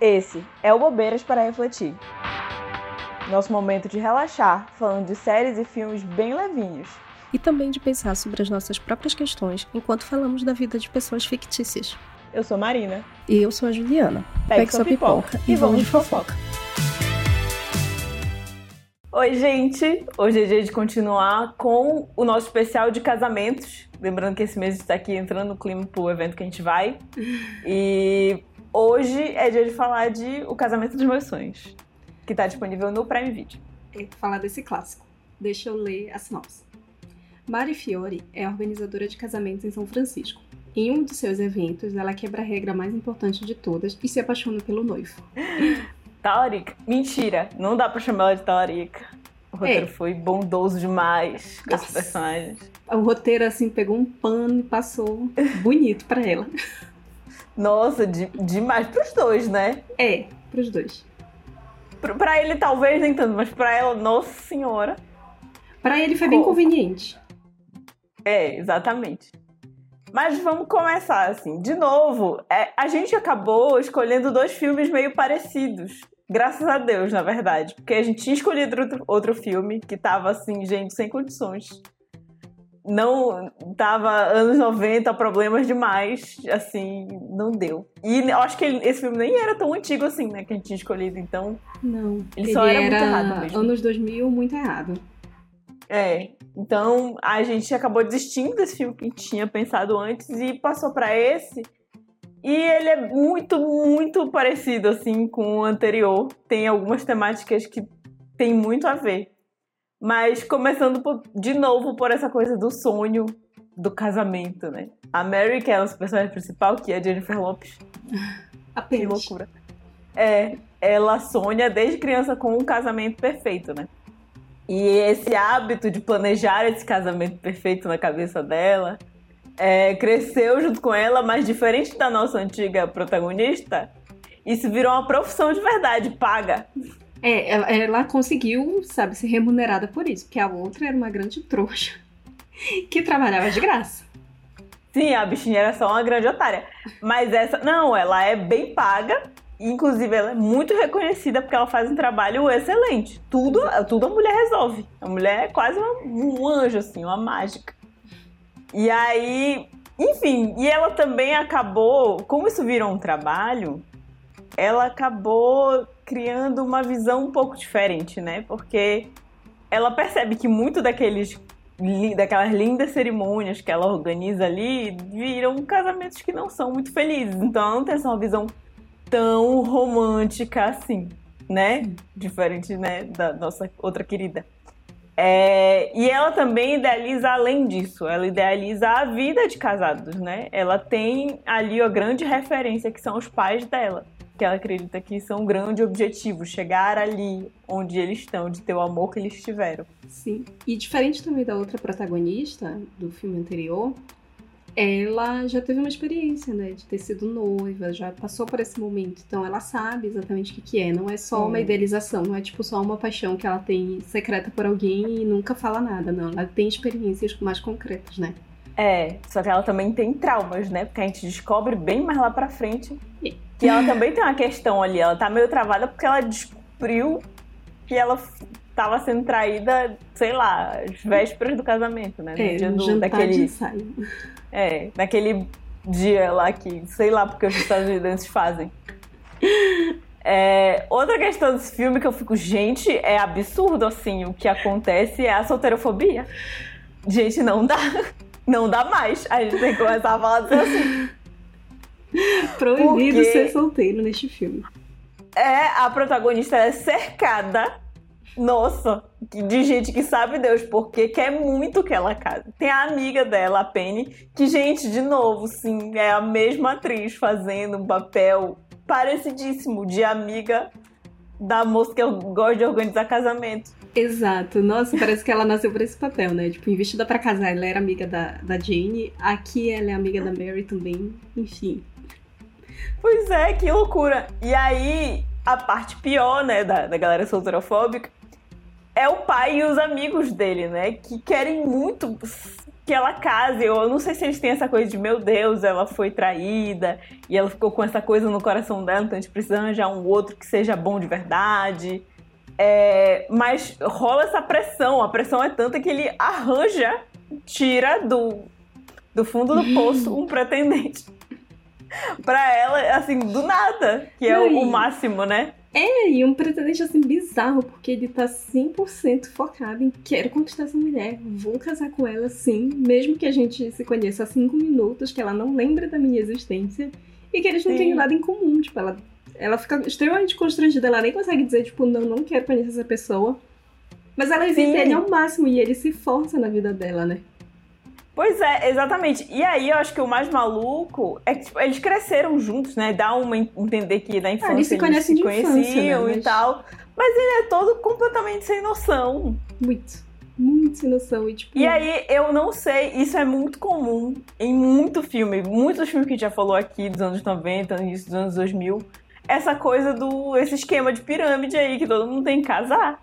Esse é o Bobeiras para Refletir. Nosso momento de relaxar, falando de séries e filmes bem levinhos. E também de pensar sobre as nossas próprias questões enquanto falamos da vida de pessoas fictícias. Eu sou Marina. E eu sou a Juliana. Pegue, Pegue sua pipoca, pipoca e vamos de fofoca. Oi, gente! Hoje é dia de continuar com o nosso especial de casamentos. Lembrando que esse mês está aqui entrando no clima pro evento que a gente vai. E Hoje é dia de falar de O Casamento dos Meus Sonhos, que está disponível no Prime Video. É falar desse clássico. Deixa eu ler a sinopse. Mari Fiore é organizadora de casamentos em São Francisco. Em um de seus eventos, ela quebra a regra mais importante de todas e se apaixona pelo noivo. Talarica? Mentira, não dá pra chamar ela de Talarica. O roteiro é. foi bondoso demais com esses personagens. O roteiro, assim, pegou um pano e passou bonito para ela. Nossa, de, demais pros dois, né? É, pros dois. Pra ele talvez nem tanto, mas pra ela, nossa senhora. Pra ele foi bem conveniente. É, exatamente. Mas vamos começar assim. De novo, é, a gente acabou escolhendo dois filmes meio parecidos. Graças a Deus, na verdade. Porque a gente tinha escolhido outro, outro filme que tava assim, gente, sem condições não tava anos 90, problemas demais, assim, não deu. E acho que ele, esse filme nem era tão antigo assim, né, que a gente tinha escolhido, então. Não. Ele, ele só era, era muito errado mesmo. Anos 2000, muito errado. É. Então a gente acabou desistindo desse filme que a gente tinha pensado antes e passou para esse. E ele é muito, muito parecido assim com o anterior. Tem algumas temáticas que tem muito a ver. Mas começando por, de novo por essa coisa do sonho do casamento, né? A Mary, que é a nossa personagem principal, que é a Jennifer Lopes. Apenas. Que loucura. É, ela sonha desde criança com um casamento perfeito, né? E esse hábito de planejar esse casamento perfeito na cabeça dela é, cresceu junto com ela, mas diferente da nossa antiga protagonista, isso virou uma profissão de verdade, paga. É, ela, conseguiu, sabe, ser remunerada por isso, porque a outra era uma grande trouxa que trabalhava de graça. Sim, a bichinha era só uma grande otária. Mas essa, não, ela é bem paga. Inclusive, ela é muito reconhecida porque ela faz um trabalho excelente. Tudo, tudo a mulher resolve. A mulher é quase um, um anjo, assim, uma mágica. E aí, enfim, e ela também acabou, como isso virou um trabalho, ela acabou criando uma visão um pouco diferente, né? Porque ela percebe que muito daqueles daquelas lindas cerimônias que ela organiza ali viram casamentos que não são muito felizes. Então ela não tem essa visão tão romântica assim, né? Diferente, né, da nossa outra querida. É, e ela também idealiza além disso, ela idealiza a vida de casados, né? Ela tem ali a grande referência que são os pais dela que ela acredita que são um grande objetivo, chegar ali onde eles estão, de ter o amor que eles tiveram. Sim. E diferente também da outra protagonista do filme anterior, ela já teve uma experiência, né, de ter sido noiva, já passou por esse momento, então ela sabe exatamente o que, que é. Não é só uma idealização, não é tipo só uma paixão que ela tem secreta por alguém e nunca fala nada, não. Ela tem experiências mais concretas, né? É, só que ela também tem traumas, né? Porque a gente descobre bem mais lá pra frente que ela também tem uma questão ali. Ela tá meio travada porque ela descobriu que ela tava sendo traída, sei lá, às vésperas do casamento, né? No é, dia do, daquele. É, naquele dia lá que, sei lá, porque os estadunidenses fazem. É, outra questão desse filme que eu fico, gente, é absurdo assim. O que acontece é a solteirofobia. Gente, não dá. Não dá mais. A gente tem que começar a falar assim. Proibido Porque ser solteiro neste filme. É, a protagonista é cercada, nossa, de gente que sabe Deus, porque quer muito que ela case. Tem a amiga dela, a Penny, que, gente, de novo, sim, é a mesma atriz fazendo um papel parecidíssimo de amiga da moça que eu gosto de organizar casamento. Exato. Nossa, parece que ela nasceu por esse papel, né? Tipo, investida para casar, ela era amiga da, da Jane. Aqui ela é amiga da Mary também. Enfim. Pois é, que loucura. E aí, a parte pior, né, da, da galera solteirofóbica é o pai e os amigos dele, né? Que querem muito que ela case. Eu não sei se eles têm essa coisa de, meu Deus, ela foi traída e ela ficou com essa coisa no coração dela, então a gente precisa arranjar um outro que seja bom de verdade. É, mas rola essa pressão, a pressão é tanta que ele arranja, tira do, do fundo do poço um pretendente. pra ela, assim, do nada, que é o, o máximo, né? É, e um pretendente assim bizarro, porque ele tá 100% focado em quero conquistar essa mulher, vou casar com ela sim, mesmo que a gente se conheça há cinco minutos, que ela não lembre da minha existência e que eles não tenham nada em comum. Tipo, ela, ela fica extremamente constrangida, ela nem consegue dizer, tipo, não, não quero conhecer essa pessoa. Mas ela evita ele ao máximo e ele se força na vida dela, né? Pois é, exatamente. E aí eu acho que o mais maluco é que tipo, eles cresceram juntos, né? Dá uma entender que na infância ah, eles se, eles se conheciam infância, né? e tal. Mas ele é todo completamente sem noção. Muito. Muito sem noção. E, tipo... e aí, eu não sei, isso é muito comum em muito filme, muitos filmes que a gente já falou aqui dos anos 90, início dos anos 2000. Essa coisa do. esse esquema de pirâmide aí, que todo mundo tem que casar.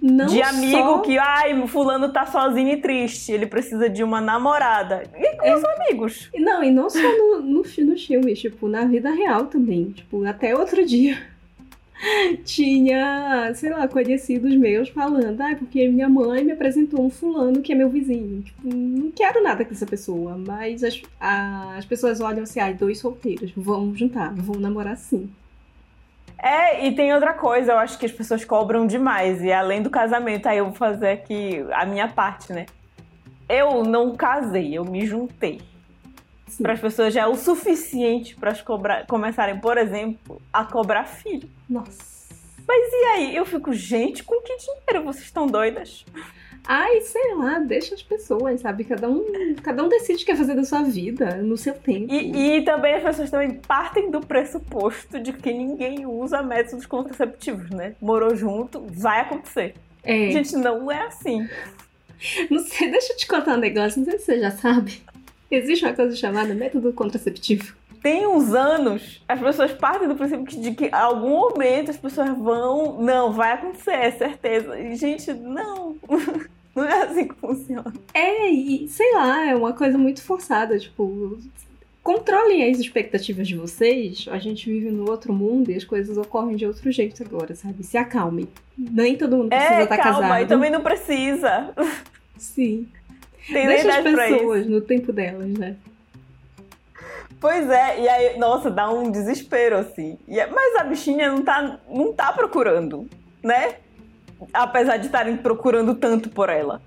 Não de amigo só... que, ai, fulano tá sozinho e triste, ele precisa de uma namorada. E com é... os amigos. Não, e não só no, no, no filme, tipo, na vida real também. Tipo, até outro dia tinha, sei lá, conhecidos meus falando, ah, porque minha mãe me apresentou um fulano que é meu vizinho. Tipo, não quero nada com essa pessoa, mas as, a, as pessoas olham assim, ah, dois solteiros, vão juntar, vão namorar sim. É, e tem outra coisa, eu acho que as pessoas cobram demais. E além do casamento, aí eu vou fazer aqui a minha parte, né? Eu não casei, eu me juntei. Para as pessoas já é o suficiente para começarem, por exemplo, a cobrar filho. Nossa. Mas e aí? Eu fico, gente, com que dinheiro vocês estão doidas? Ai, sei lá, deixa as pessoas, sabe? Cada um, cada um decide o que quer fazer da sua vida, no seu tempo. E, e também as pessoas também partem do pressuposto de que ninguém usa métodos contraceptivos, né? Morou junto, vai acontecer. É. Gente, não é assim. Não sei, deixa eu te contar um negócio, não sei se você já sabe. Existe uma coisa chamada método contraceptivo tem uns anos, as pessoas partem do princípio de que em algum momento as pessoas vão. Não, vai acontecer, é certeza. E, gente, não. Não é assim que funciona. É, e sei lá, é uma coisa muito forçada. Tipo, controlem as expectativas de vocês. A gente vive no outro mundo e as coisas ocorrem de outro jeito agora, sabe? Se acalmem. Nem todo mundo precisa é, estar calma, casado. e também não precisa. Sim. Tem Deixa as pessoas no tempo delas, né? Pois é, e aí, nossa, dá um desespero, assim. E, é, mas a bichinha não tá, não tá procurando, né? Apesar de estarem procurando tanto por ela.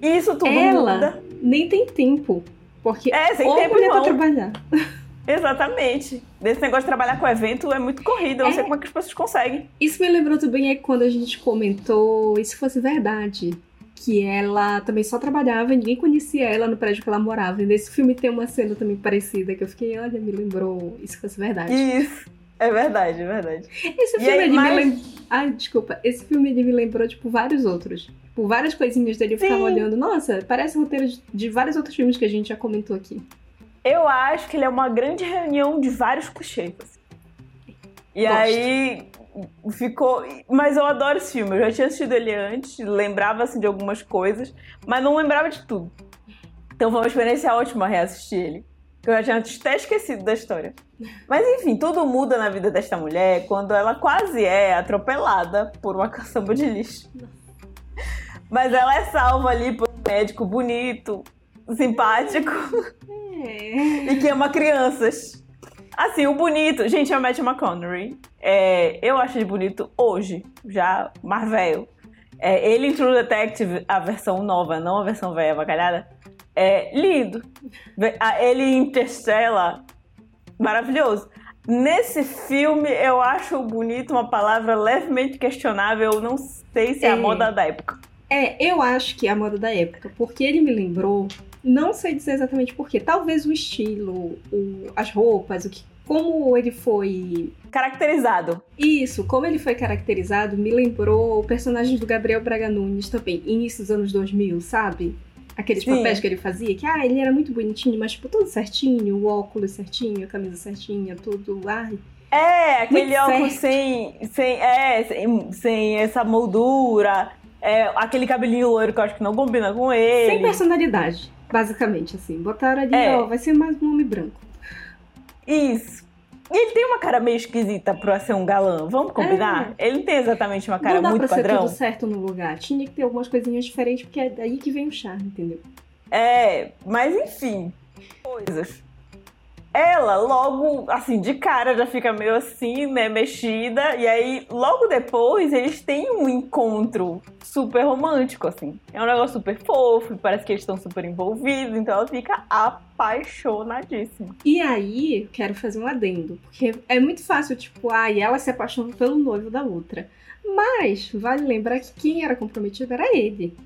E isso tudo ela muda. nem tem tempo. Porque é, sem ou tempo mulher pra trabalhar. Exatamente. Desse negócio de trabalhar com evento é muito corrido. Eu não é. sei como é que as pessoas conseguem. Isso me lembrou também é quando a gente comentou, e se fosse verdade, que ela também só trabalhava, ninguém conhecia ela no prédio que ela morava. E nesse filme tem uma cena também parecida que eu fiquei, olha, me lembrou, se fosse verdade. Isso. É verdade, é verdade. Esse filme aí, mas... me lembrou. Ai, desculpa. Esse filme ele me lembrou, tipo, vários outros. Tipo, várias coisinhas dele eu Sim. ficava olhando. Nossa, parece roteiro de, de vários outros filmes que a gente já comentou aqui. Eu acho que ele é uma grande reunião de vários clichês. E Gosto. aí ficou. Mas eu adoro esse filme. Eu já tinha assistido ele antes, lembrava assim, de algumas coisas, mas não lembrava de tudo. Então foi uma experiência ótima reassistir ele. Que eu já tinha até esquecido da história. Mas enfim, tudo muda na vida desta mulher quando ela quase é atropelada por uma caçamba de lixo. Mas ela é salva ali por um médico bonito, simpático é. e que ama crianças. Assim, o bonito, gente, é o Matthew McConaughey. É, eu acho ele bonito hoje, já mais velho. É, ele em True Detective, a versão nova, não a versão velha, bacalhada é lindo. Ele Interstellar, maravilhoso. Nesse filme, eu acho bonito uma palavra levemente questionável. Eu não sei se é, é a moda da época. É, eu acho que é a moda da época, porque ele me lembrou. Não sei dizer exatamente porquê. Talvez o estilo, o, as roupas, o que, como ele foi. Caracterizado. Isso, como ele foi caracterizado, me lembrou o personagem do Gabriel Braga Nunes também, início dos anos 2000, sabe? Aqueles Sim. papéis que ele fazia, que ah, ele era muito bonitinho, mas tipo, tudo certinho, o óculos certinho, a camisa certinha, tudo. Ai. É, aquele óculos sem, sem, é, sem, sem essa moldura, é, aquele cabelinho loiro que eu acho que não combina com ele. Sem personalidade. Basicamente, assim. Botaram ali, É. ó, vai ser mais um homem branco. Isso. Ele tem uma cara meio esquisita pra ser um galã, vamos combinar? Ele não tem exatamente uma cara É. não dá muito pra padrão. ser tudo certo no lugar. Tinha que ter algumas coisinhas diferentes, porque é daí que vem o charme, entendeu? É, mas enfim, coisas. Ela logo, assim, de cara já fica meio assim, né, mexida. E aí, logo depois, eles têm um encontro super romântico, assim. É um negócio super fofo, parece que eles estão super envolvidos. Então ela fica apaixonadíssima. E aí, quero fazer um adendo, porque é muito fácil, tipo, ah, e ela se apaixonou pelo noivo da outra. Mas, vale lembrar que quem era comprometido era ele.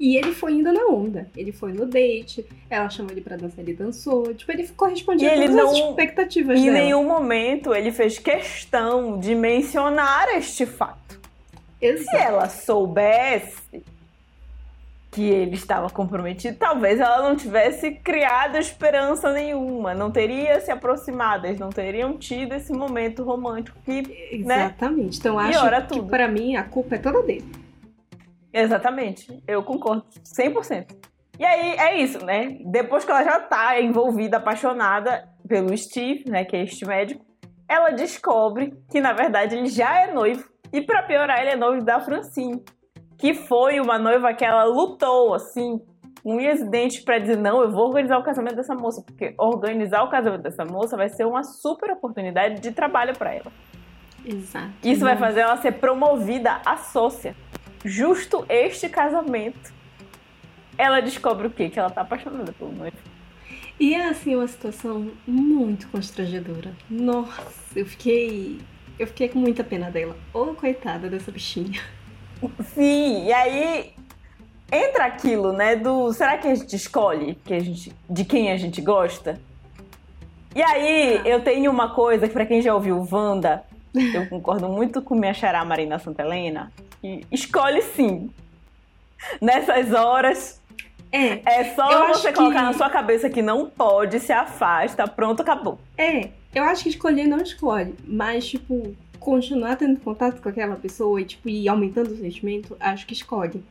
E ele foi indo na onda. Ele foi no date, ela chamou ele pra dançar, ele dançou. Tipo, ele correspondia E a todas as não- expectativas Em dela. nenhum momento ele fez questão de mencionar este fato. Se Exato. ela soubesse que ele estava comprometido, talvez ela não tivesse criado esperança nenhuma, não teria se aproximado, eles não teriam tido esse momento romântico que Exatamente. Então, né? Piora acho que pra mim a culpa é toda dele. Exatamente, eu concordo 100%. E aí é isso, né? Depois que ela já tá envolvida, apaixonada pelo Steve, né, que é este médico, ela descobre que na verdade ele já é noivo. E pra piorar, ele é noivo da Francine, que foi uma noiva que ela lutou assim, unhas e dentes pra dizer não, eu vou organizar o casamento dessa moça, porque organizar o casamento dessa moça vai ser uma super oportunidade de trabalho pra ela. Exato. Isso vai fazer ela ser promovida a sócia. Justo este casamento, ela descobre o quê? Que ela tá apaixonada pelo noivo. E é assim uma situação muito constrangedora. Nossa, eu fiquei. Eu fiquei com muita pena dela. Ô, coitada dessa bichinha. Sim, e aí entra aquilo, né? Do será que a gente escolhe que a gente, de quem a gente gosta? E aí Ah. eu tenho uma coisa que pra quem já ouviu Wanda, eu concordo muito com minha xará Marina Santa Helena, que escolhe sim. Nessas horas, É, é só você colocar que- na sua cabeça que não pode, se afasta, pronto, acabou. é. Eu acho que escolher não escolhe, mas, tipo, continuar tendo contato com aquela pessoa e, tipo, ir aumentando o sentimento, acho que escolhe.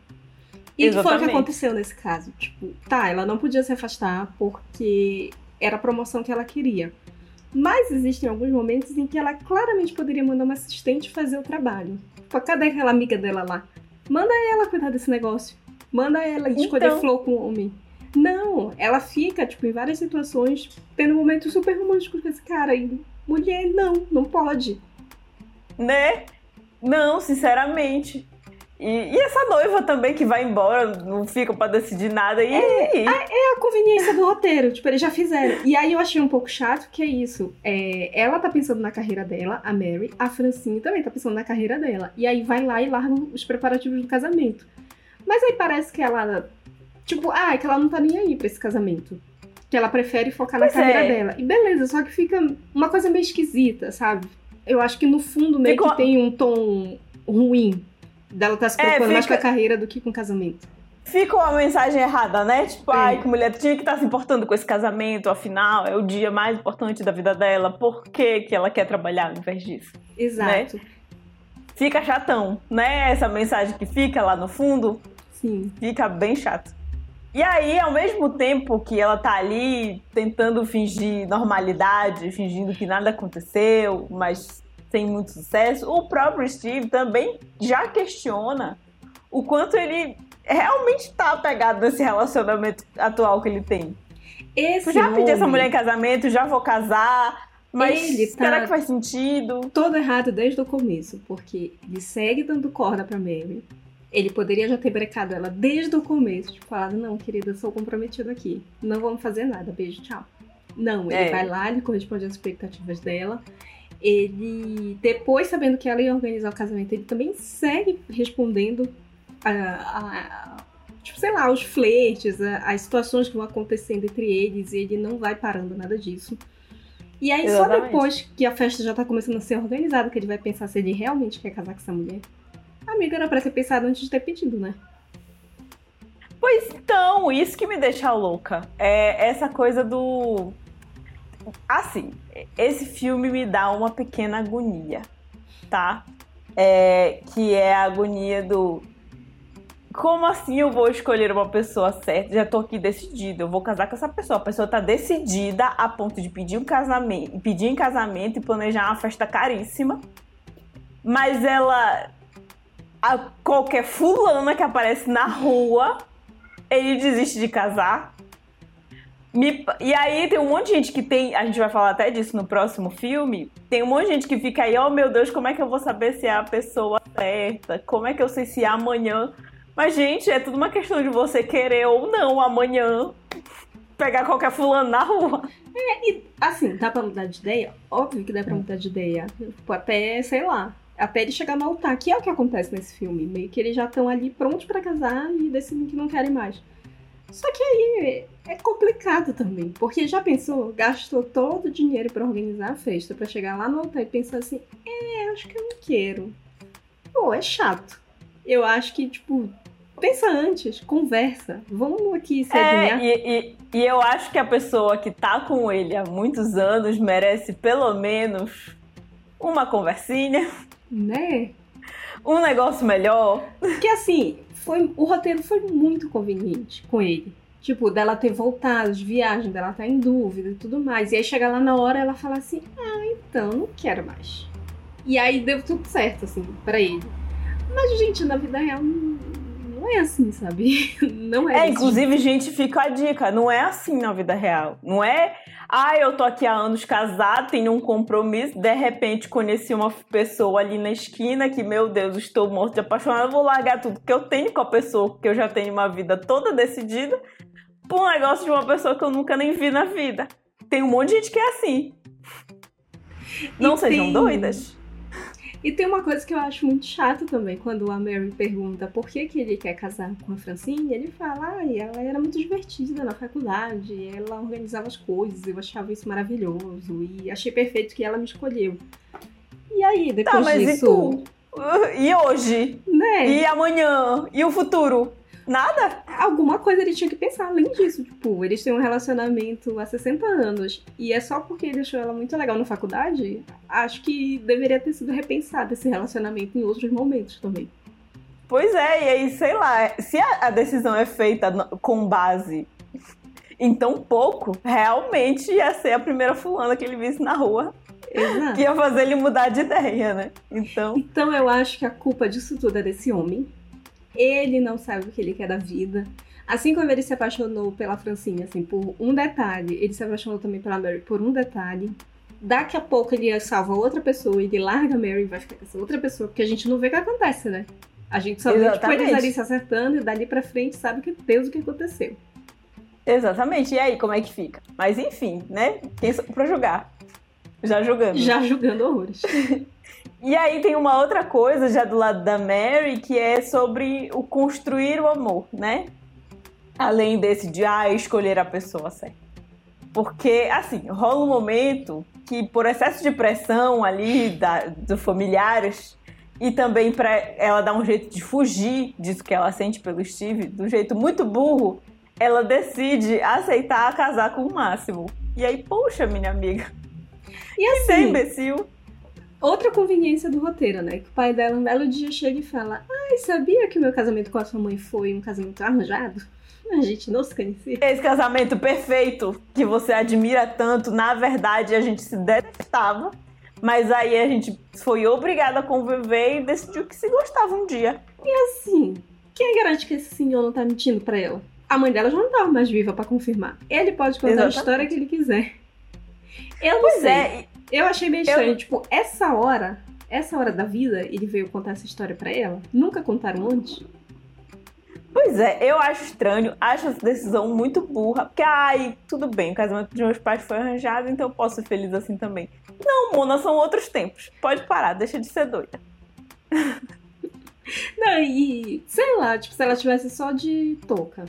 E que foi o que Exatamente. aconteceu nesse caso. Tipo, tá, ela não podia se afastar porque era a promoção que ela queria. Mas existem alguns momentos em que ela claramente poderia mandar uma assistente fazer o trabalho. Tipo, cadê aquela amiga dela lá? Manda ela cuidar desse negócio. Manda ela escolher Então. flor com o homem. Não, ela fica, tipo, em várias situações, tendo momentos super românticos com esse cara. E mulher, não, não pode. Né? Não, sinceramente. E, e essa noiva também que vai embora, não fica pra decidir nada. E aí? É a conveniência do roteiro, tipo, eles já fizeram. E aí eu achei um pouco chato que é isso. É, ela tá pensando na carreira dela, a Mary, a Francine também tá pensando na carreira dela. E aí vai lá e larga os preparativos do casamento. Mas aí parece que ela. Tipo, ah, é que ela não tá nem aí pra esse casamento. Que ela prefere focar Pois na carreira é. dela. E beleza, só que fica uma coisa meio esquisita, sabe? Eu acho que no fundo meio Ficou- que tem um tom ruim dela tá se É, preocupando mais com fica- a carreira do que com o casamento. Fica uma mensagem errada, né? Tipo, É. ai, que mulher tinha que estar se importando com esse casamento, afinal, é o dia mais importante da vida dela. Por que, que ela quer trabalhar ao invés disso? Exato. Fica chatão, né? Essa mensagem que fica lá no fundo, Sim. fica bem chato. E aí, ao mesmo tempo que ela tá ali tentando fingir normalidade, fingindo que nada aconteceu, mas sem muito sucesso, o próprio Steve também já questiona o quanto ele realmente tá apegado nesse relacionamento atual que ele tem. Esse Eu já pedi essa mulher em casamento, já vou casar, mas Ele tá- será que faz sentido? todo errado desde o começo, porque ele segue dando corda pra Mary. Ele poderia já ter brecado ela desde o começo, tipo, falado, não, querida, sou comprometido aqui. Não vamos fazer nada, beijo, tchau. Não, ele É. vai lá, ele corresponde às expectativas dela. Ele, depois sabendo que ela ia organizar o casamento, ele também segue respondendo a, a- tipo, sei lá, os flertes, a- as situações que vão acontecendo entre eles, e ele não vai parando nada disso. E aí, só Exatamente. depois que a festa já tá começando a ser organizada, que ele vai pensar se ele realmente quer casar com essa mulher. Amiga, era pra ter pensado antes de ter pedido, né? Pois então, isso que me deixa louca. É essa coisa do. Assim, esse filme me dá uma pequena agonia, tá? É, que é a agonia do. como assim eu vou escolher uma pessoa certa? Já tô aqui decidida, eu vou casar com essa pessoa. A pessoa tá decidida a ponto de pedir um casamento, pedir em casamento e planejar uma festa caríssima. Mas ela a qualquer fulana que aparece na rua, ele desiste de casar. Me, e aí tem um monte de gente que tem, a gente vai falar até disso no próximo filme, tem um monte de gente que fica aí, oh meu Deus, como é que eu vou saber se é a pessoa certa? Como é que eu sei se é amanhã? Mas, gente, é tudo uma questão de você querer ou não amanhã pegar qualquer fulano na rua. É, e assim, dá pra mudar de ideia? Óbvio que dá pra mudar de ideia. Tipo, até, sei lá, até ele chegar no altar, que é o que acontece nesse filme. Meio que eles já estão ali prontos para casar e decidem que não querem mais. Só que aí é complicado também, porque já pensou, gastou todo o dinheiro para organizar a festa, para chegar lá no altar e pensar assim, é, acho que eu não quero. Pô, é chato. Eu acho que, tipo, pensa antes, conversa. Vamos aqui se é, e, e, e eu acho que a pessoa que tá com ele há muitos anos merece pelo menos uma conversinha. Né? Um negócio melhor. Porque assim, foi, o roteiro foi muito conveniente com ele. Tipo, dela ter voltado de viagem, dela estar tá em dúvida e tudo mais. E aí chega lá na hora ela fala assim: Ah, então não quero mais. E aí deu tudo certo, assim, para ele. Mas, gente, na vida real não é assim, sabe? Não é. É, inclusive, gente, fica a dica: não é assim na vida real. Não é ah, eu tô aqui há anos casado, tenho um compromisso, de repente conheci uma pessoa ali na esquina que, meu Deus, estou morto de apaixonado, vou largar tudo que eu tenho com a pessoa, que eu já tenho uma vida toda decidida, por um negócio de uma pessoa que eu nunca nem vi na vida. Tem um monte de gente que é assim. Não e sejam tem... doidas. E tem uma coisa que eu acho muito chato também, quando a Mary pergunta por que, que ele quer casar com a Francine, ele fala, ah, ela era muito divertida na faculdade, ela organizava as coisas, eu achava isso maravilhoso, e achei perfeito que ela me escolheu. E aí, depois tá, mas disso... E, e hoje? Né? E amanhã? E o futuro? Nada? Alguma coisa ele tinha que pensar além disso. Tipo, eles têm um relacionamento há 60 anos. E é só porque ele achou ela muito legal na faculdade? Acho que deveria ter sido repensado esse relacionamento em outros momentos também. Pois é, e aí, sei lá, se a decisão é feita com base em tão pouco, realmente ia ser a primeira fulana que ele visse na rua. Exato. Que ia fazer ele mudar de ideia, né? Então. Então eu acho que a culpa disso tudo é desse homem ele não sabe o que ele quer da vida. Assim como ele se apaixonou pela Francinha, assim, por um detalhe, ele se apaixonou também pela Mary por um detalhe. Daqui a pouco ele salva outra pessoa, ele larga a Mary e vai ficar com essa outra pessoa, porque a gente não vê o que acontece, né? A gente só Exatamente. vê tipo, eles ali se acertando e dali pra frente sabe que Deus o que aconteceu. Exatamente. E aí, como é que fica? Mas enfim, né? Quem sou pra julgar? Já julgando. Já julgando horrores. E aí tem uma outra coisa já do lado da Mary que é sobre o construir o amor, né? Além desse de ah, escolher a pessoa certa. Porque, assim, rola um momento que, por excesso de pressão ali da, dos familiares, e também para ela dar um jeito de fugir disso que ela sente pelo Steve, do jeito muito burro, ela decide aceitar casar com o Máximo. E aí, poxa, minha amiga. E assim, que imbecil. Outra conveniência do roteiro, né? Que o pai dela um belo dia chega e fala: Ai, sabia que o meu casamento com a sua mãe foi um casamento arranjado? A gente não se conhecia. Esse casamento perfeito que você admira tanto, na verdade a gente se detestava. Mas aí a gente foi obrigada a conviver e decidiu que se gostava um dia. E assim, quem garante que esse senhor não tá mentindo pra ela? A mãe dela já não tava mais viva para confirmar. Ele pode contar Exatamente. a história que ele quiser. Eu não pois sei. É, eu achei meio estranho, eu... tipo, essa hora, essa hora da vida, ele veio contar essa história para ela? Nunca contaram antes? Pois é, eu acho estranho, acho essa decisão muito burra, porque, ai, tudo bem, o casamento de meus pais foi arranjado, então eu posso ser feliz assim também. Não, Mona, são outros tempos. Pode parar, deixa de ser doida. Não, e sei lá, tipo, se ela tivesse só de touca.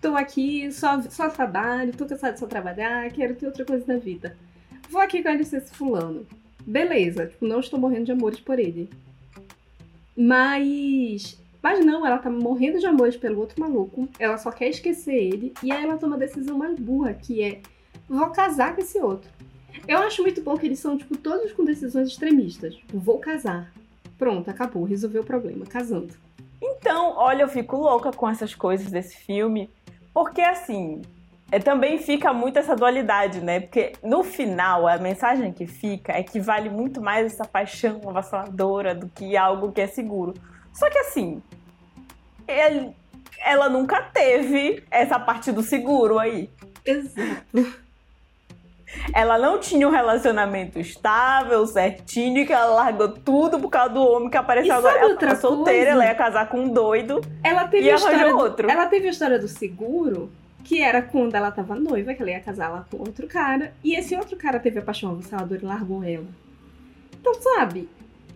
Tô aqui, só, só trabalho, tô cansada de só trabalhar, quero ter outra coisa na vida vou aqui conhecer esse fulano. Beleza, tipo, não estou morrendo de amores por ele. Mas. Mas não, ela tá morrendo de amores pelo outro maluco. Ela só quer esquecer ele. E aí ela toma a decisão mais burra, que é: vou casar com esse outro. Eu acho muito bom que eles são, tipo, todos com decisões extremistas. Vou casar. Pronto, acabou, resolveu o problema, casando. Então, olha, eu fico louca com essas coisas desse filme, porque assim, é, também fica muito essa dualidade, né? Porque no final, a mensagem que fica é que vale muito mais essa paixão avassaladora do que algo que é seguro. Só que assim, ele, ela nunca teve essa parte do seguro aí. Exato. Ela não tinha um relacionamento estável, certinho, e que ela largou tudo por causa do homem que apareceu E agora. Ela outra solteira, coisa? ela ia casar com um doido. Ela teve E a arranjou história do, outro. Ela teve a história do seguro, que era quando ela tava noiva, que ela ia casar lá com outro cara. E esse outro cara teve a paixão avassaladora e largou ela. Então, sabe?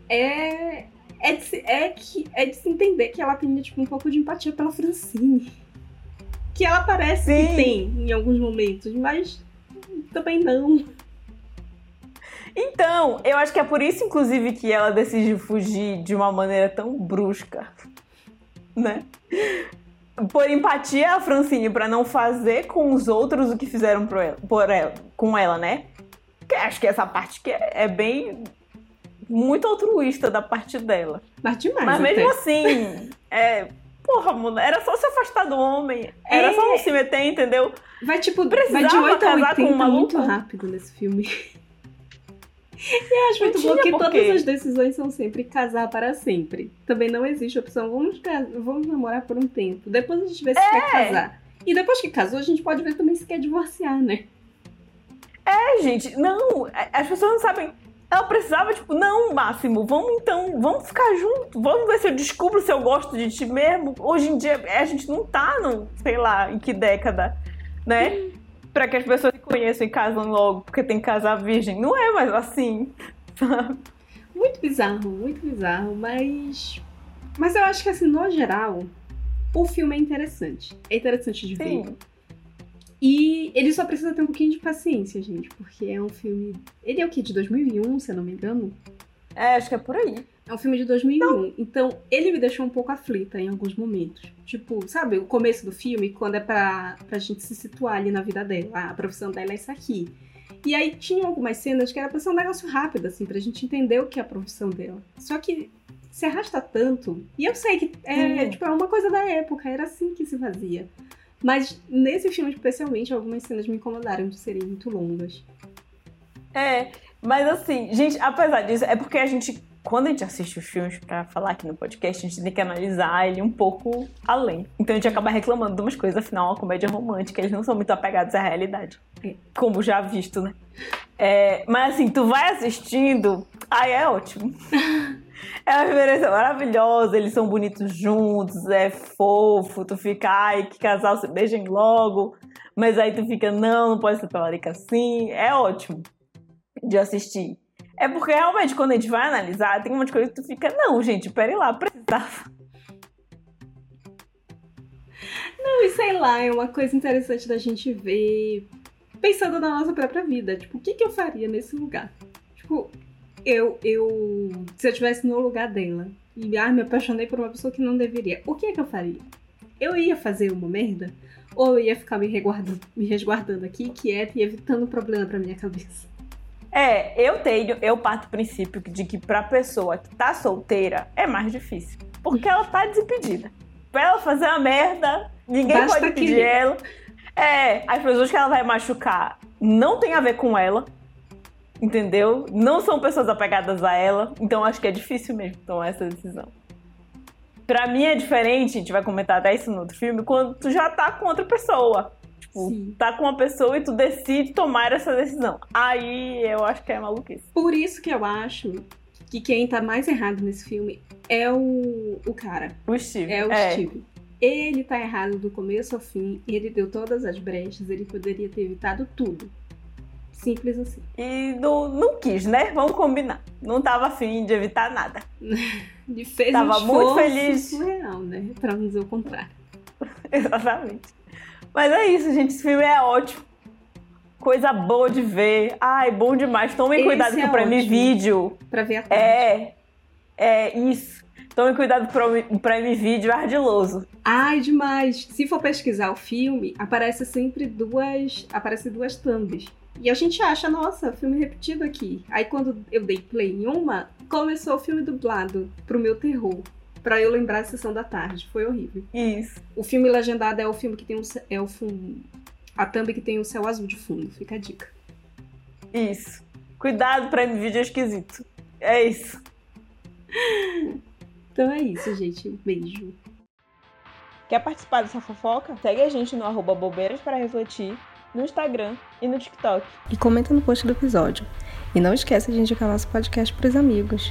É. É de, se, é, que, é de se entender que ela tem tipo, um pouco de empatia pela Francine. Que ela parece Sim. que tem em alguns momentos, mas também não. Então, eu acho que é por isso, inclusive, que ela decidiu fugir de uma maneira tão brusca, né? Por empatia a Francine pra não fazer com os outros o que fizeram por ela, por ela- com ela, né? Que acho que essa parte que é, é bem muito altruísta da parte dela. Mas demais. Mas mesmo assim, é, porra, mulher, era só se afastar do homem, era É. só não se meter, entendeu? Vai tipo, vai Precisava de 8 a casar com 80 uma muito rápido nesse filme. E eu acho muito bom que todas as decisões são sempre casar para sempre. Também não existe opção, vamos, vamos namorar por um tempo. Depois a gente vê se É. quer casar. E depois que casou, a gente pode ver também se quer divorciar, né? É, gente, não, a- as pessoas não sabem. Ela precisava, tipo, não, Máximo, vamos então, vamos ficar junto, vamos ver se eu descubro se eu gosto de ti mesmo. Hoje em dia, a gente não tá no, sei lá, em que década, né? Pra que as pessoas se conheçam e casam logo, porque tem que casar virgem. Não é mais assim, sabe? Muito bizarro, muito bizarro, mas. Mas eu acho que, assim, no geral, o filme é interessante. É interessante de ver. E ele só precisa ter um pouquinho de paciência, gente, porque é um filme. Ele é o quê? De 2001, se eu não me engano? É, acho que é por aí. É um filme de 2001. Então, ele me deixou um pouco aflita em alguns momentos. Tipo, sabe, o começo do filme, quando é pra, pra gente se situar ali na vida dela. Ah, a profissão dela é isso aqui. E aí tinha algumas cenas que era pra ser um negócio rápido, assim, pra gente entender o que é a profissão dela. Só que se arrasta tanto. E eu sei que é, Sim. tipo, é uma coisa da época, era assim que se fazia. Mas nesse filme, especialmente, algumas cenas me incomodaram de serem muito longas. É, mas assim, gente, apesar disso, é porque a gente, quando a gente assiste os filmes pra falar aqui no podcast, a gente tem que analisar ele um pouco além. Então a gente acaba reclamando de umas coisas, afinal, é uma comédia romântica, eles não são muito apegados à realidade. Como já visto, né? É, mas assim, tu vai assistindo, aí é ótimo. É uma referência maravilhosa, eles são bonitos juntos, é fofo, tu fica, ai, que casal se beijem logo, mas aí tu fica, não, não pode ser talarica assim, é ótimo de assistir. É porque realmente quando a gente vai analisar, tem umas coisas que tu fica, não, gente, peraí lá, precisava. Não, e sei lá, é uma coisa interessante da gente ver pensando na nossa própria vida. Tipo, o que, que eu faria nesse lugar? Tipo, eu, eu. Se eu estivesse no lugar dela e ah, me apaixonei por uma pessoa que não deveria, o que é que eu faria? Eu ia fazer uma merda? Ou eu ia ficar me resguardando, me resguardando aqui, quieta e evitando problema pra minha cabeça? É, eu tenho, eu parto do princípio de que pra pessoa que tá solteira é mais difícil. Porque ela tá desimpedida. Pra ela fazer uma merda, ninguém Basta pode pedir querer. ela. É, as pessoas que ela vai machucar não tem a ver com ela. Entendeu? Não são pessoas apegadas a ela. Então acho que é difícil mesmo tomar essa decisão. Pra mim é diferente, a gente vai comentar até isso no outro filme, quando tu já tá com outra pessoa. Tipo, Sim. tá com uma pessoa e tu decide tomar essa decisão. Aí eu acho que é maluquice. Por isso que eu acho que quem tá mais errado nesse filme é o, o cara. O Steve. É o Steve. Ele tá errado do começo ao fim, ele deu todas as brechas, ele poderia ter evitado tudo. Simples assim. E não, não quis, né? Vamos combinar. Não tava afim de evitar nada. Ele fez Tava um muito feliz. surreal, né? Pra não dizer o contrário. Exatamente. Mas é isso, gente. Esse filme é ótimo. Coisa boa de ver. Ai, bom demais. Tomem Esse cuidado é com o Prime. Video. Pra ver a tarde. É. É isso. Tomem cuidado com o Prime Video ardiloso. Ai, demais! Se for pesquisar o filme, aparece sempre duas. Aparece duas thumbs. E a gente acha, nossa, filme repetido aqui. Aí quando eu dei play em uma, começou o filme dublado pro meu terror. Pra eu lembrar a sessão da tarde. Foi horrível. Isso. O filme legendado é o filme que tem um, é o fundo, a thumb que tem o céu azul de fundo. Fica a dica. Isso. Cuidado pra vídeo esquisito. É isso. Então é isso, gente. Beijo. Quer participar dessa fofoca? Segue a gente no arroba bobeiras para refletir, no Instagram e no TikTok. E comenta no post do episódio. E não esqueça de indicar nosso podcast pros amigos.